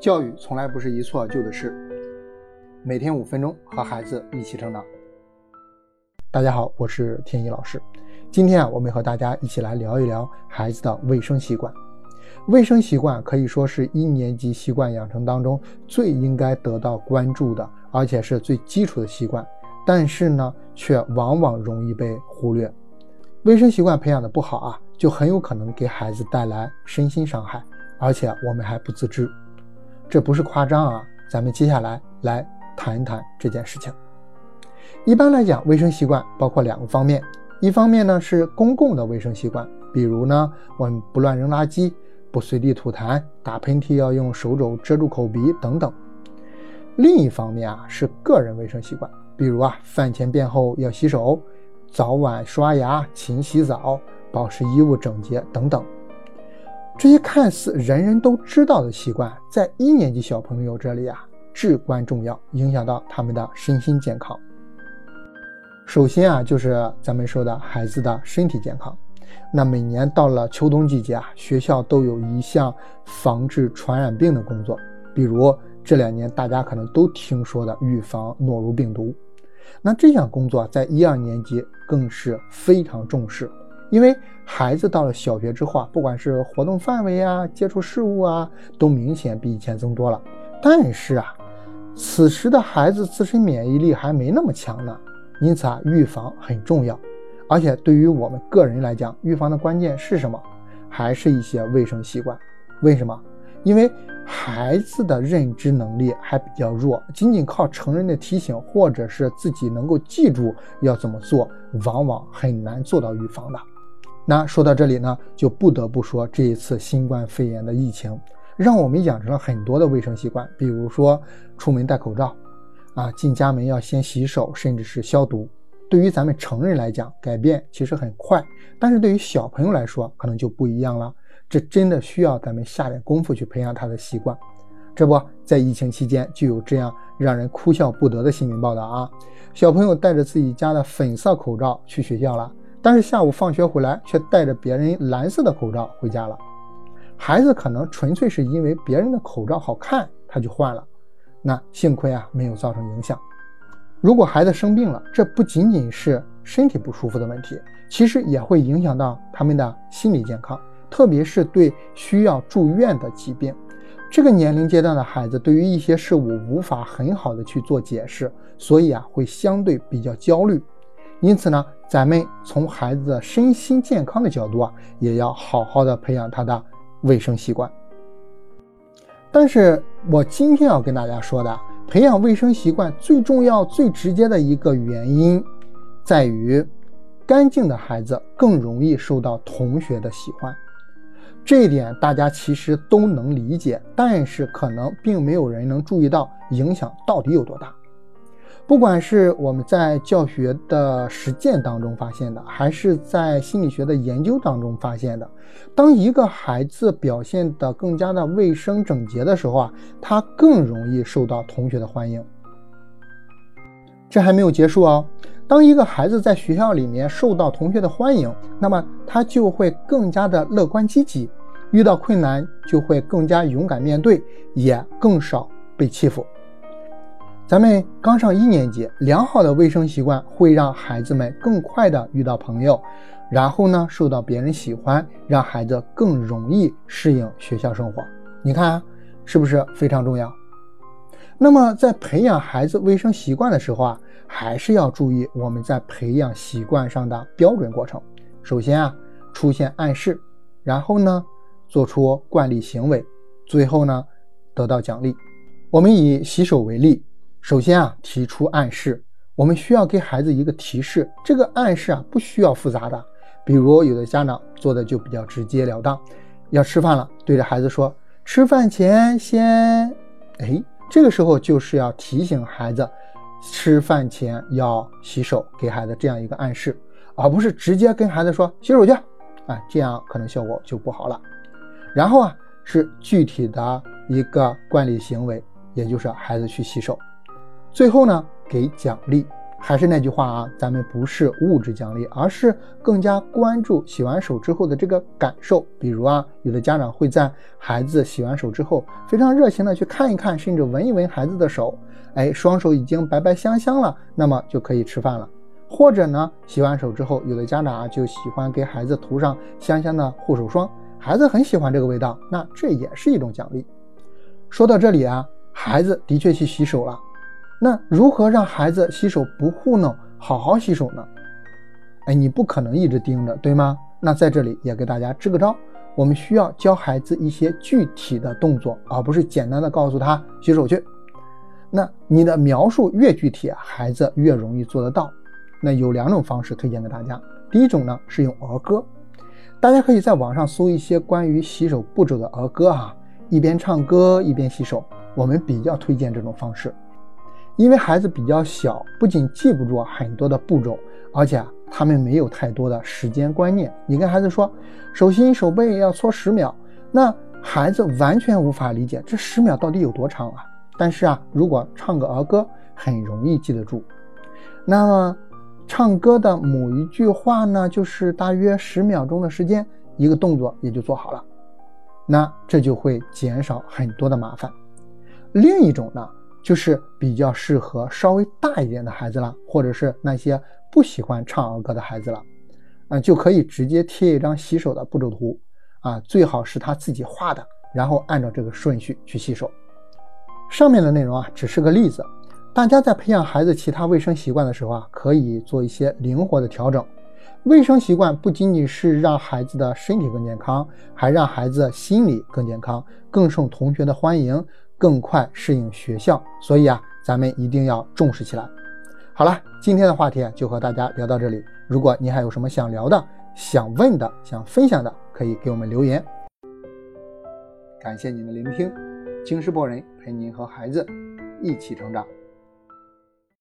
教育从来不是一蹴而就的事，每天五分钟和孩子一起成长。大家好，我是天一老师。今天啊，我们和大家一起来聊一聊孩子的卫生习惯。卫生习惯可以说是一年级习惯养成当中最应该得到关注的，而且是最基础的习惯。但是呢，却往往容易被忽略。卫生习惯培养的不好啊，就很有可能给孩子带来身心伤害，而且我们还不自知。这不是夸张啊，咱们接下来来谈一谈这件事情。一般来讲，卫生习惯包括两个方面，一方面呢是公共的卫生习惯，比如呢我们不乱扔垃圾，不随地吐痰，打喷嚏要用手肘遮住口鼻等等。另一方面啊是个人卫生习惯，比如啊饭前便后要洗手，早晚刷牙，勤洗澡，保持衣物整洁等等。这些看似人人都知道的习惯，在一年级小朋友这里啊，至关重要，影响到他们的身心健康。首先啊，就是咱们说的孩子的身体健康。那每年到了秋冬季节啊，学校都有一项防治传染病的工作，比如这两年大家可能都听说的预防诺如病毒。那这项工作在一二年级更是非常重视。因为孩子到了小学之后啊，不管是活动范围啊、接触事物啊，都明显比以前增多了。但是啊，此时的孩子自身免疫力还没那么强呢，因此啊，预防很重要。而且对于我们个人来讲，预防的关键是什么？还是一些卫生习惯。为什么？因为孩子的认知能力还比较弱，仅仅靠成人的提醒或者是自己能够记住要怎么做，往往很难做到预防的。那说到这里呢，就不得不说这一次新冠肺炎的疫情，让我们养成了很多的卫生习惯，比如说出门戴口罩，啊，进家门要先洗手，甚至是消毒。对于咱们成人来讲，改变其实很快，但是对于小朋友来说，可能就不一样了。这真的需要咱们下点功夫去培养他的习惯。这不在疫情期间就有这样让人哭笑不得的新闻报道啊，小朋友戴着自己家的粉色口罩去学校了。但是下午放学回来，却戴着别人蓝色的口罩回家了。孩子可能纯粹是因为别人的口罩好看，他就换了。那幸亏啊，没有造成影响。如果孩子生病了，这不仅仅是身体不舒服的问题，其实也会影响到他们的心理健康，特别是对需要住院的疾病。这个年龄阶段的孩子，对于一些事物无法很好的去做解释，所以啊，会相对比较焦虑。因此呢，咱们从孩子的身心健康的角度啊，也要好好的培养他的卫生习惯。但是我今天要跟大家说的，培养卫生习惯最重要、最直接的一个原因，在于干净的孩子更容易受到同学的喜欢。这一点大家其实都能理解，但是可能并没有人能注意到影响到底有多大。不管是我们在教学的实践当中发现的，还是在心理学的研究当中发现的，当一个孩子表现得更加的卫生整洁的时候啊，他更容易受到同学的欢迎。这还没有结束哦，当一个孩子在学校里面受到同学的欢迎，那么他就会更加的乐观积极，遇到困难就会更加勇敢面对，也更少被欺负。咱们刚上一年级，良好的卫生习惯会让孩子们更快的遇到朋友，然后呢受到别人喜欢，让孩子更容易适应学校生活。你看是不是非常重要？那么在培养孩子卫生习惯的时候啊，还是要注意我们在培养习惯上的标准过程。首先啊，出现暗示，然后呢做出惯例行为，最后呢得到奖励。我们以洗手为例。首先啊，提出暗示，我们需要给孩子一个提示。这个暗示啊，不需要复杂的，比如有的家长做的就比较直截了当，要吃饭了，对着孩子说：“吃饭前先……”哎，这个时候就是要提醒孩子，吃饭前要洗手，给孩子这样一个暗示，而不是直接跟孩子说洗手去，啊，这样可能效果就不好了。然后啊，是具体的一个惯例行为，也就是孩子去洗手。最后呢，给奖励，还是那句话啊，咱们不是物质奖励，而是更加关注洗完手之后的这个感受。比如啊，有的家长会在孩子洗完手之后，非常热情的去看一看，甚至闻一闻孩子的手，哎，双手已经白白香香了，那么就可以吃饭了。或者呢，洗完手之后，有的家长啊就喜欢给孩子涂上香香的护手霜，孩子很喜欢这个味道，那这也是一种奖励。说到这里啊，孩子的确去洗手了。那如何让孩子洗手不糊弄，好好洗手呢？哎，你不可能一直盯着，对吗？那在这里也给大家支个招，我们需要教孩子一些具体的动作，而不是简单的告诉他洗手去。那你的描述越具体，孩子越容易做得到。那有两种方式推荐给大家，第一种呢是用儿歌，大家可以在网上搜一些关于洗手步骤的儿歌啊，一边唱歌一边洗手，我们比较推荐这种方式。因为孩子比较小，不仅记不住很多的步骤，而且啊，他们没有太多的时间观念。你跟孩子说手心手背要搓十秒，那孩子完全无法理解这十秒到底有多长啊。但是啊，如果唱个儿歌，很容易记得住。那么，唱歌的某一句话呢，就是大约十秒钟的时间，一个动作也就做好了。那这就会减少很多的麻烦。另一种呢？就是比较适合稍微大一点的孩子了，或者是那些不喜欢唱儿歌的孩子了，啊，就可以直接贴一张洗手的步骤图，啊，最好是他自己画的，然后按照这个顺序去洗手。上面的内容啊，只是个例子，大家在培养孩子其他卫生习惯的时候啊，可以做一些灵活的调整。卫生习惯不仅仅是让孩子的身体更健康，还让孩子心理更健康，更受同学的欢迎。更快适应学校，所以啊，咱们一定要重视起来。好了，今天的话题就和大家聊到这里。如果您还有什么想聊的、想问的、想分享的，可以给我们留言。感谢您的聆听，京师博人陪您和孩子一起成长。